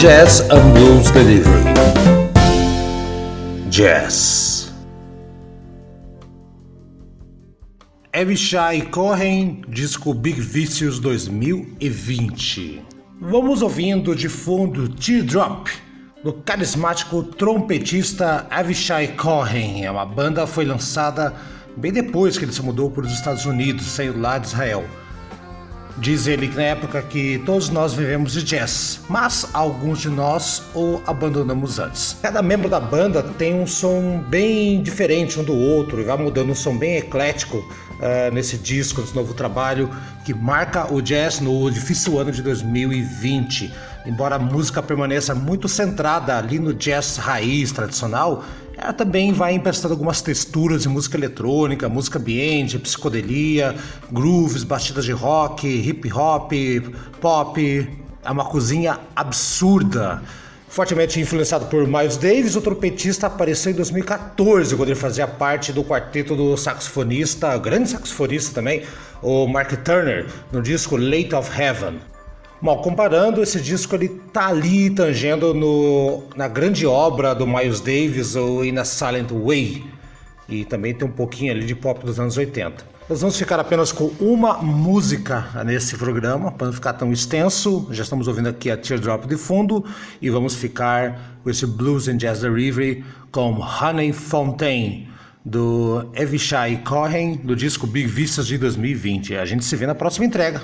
Jazz and Blues Delivery. Jazz. Avishai Cohen, disco Big Vicious 2020. Vamos ouvindo de fundo Teardrop, do carismático trompetista Avishai Cohen. É uma banda foi lançada bem depois que ele se mudou para os Estados Unidos, saiu lá de Israel. Diz ele que na época que todos nós vivemos de jazz, mas alguns de nós o abandonamos antes. Cada membro da banda tem um som bem diferente um do outro e vai mudando um som bem eclético uh, nesse disco, nesse novo trabalho que marca o jazz no difícil ano de 2020. Embora a música permaneça muito centrada ali no jazz raiz tradicional, ela também vai emprestando algumas texturas de música eletrônica, música ambiente, psicodelia, grooves, batidas de rock, hip hop, pop. É uma cozinha absurda. Fortemente influenciado por Miles Davis, o trompetista apareceu em 2014, quando ele fazia parte do quarteto do saxofonista, grande saxofonista também, o Mark Turner, no disco Late of Heaven. Mal comparando, esse disco ele tá ali tangendo no, na grande obra do Miles Davis, o In a Silent Way, e também tem um pouquinho ali de pop dos anos 80. Nós vamos ficar apenas com uma música nesse programa, para não ficar tão extenso. Já estamos ouvindo aqui a Teardrop de fundo e vamos ficar com esse Blues and Jazz Delivery com Honey Fontaine do Evishai Cohen do disco Big Vistas de 2020. A gente se vê na próxima entrega.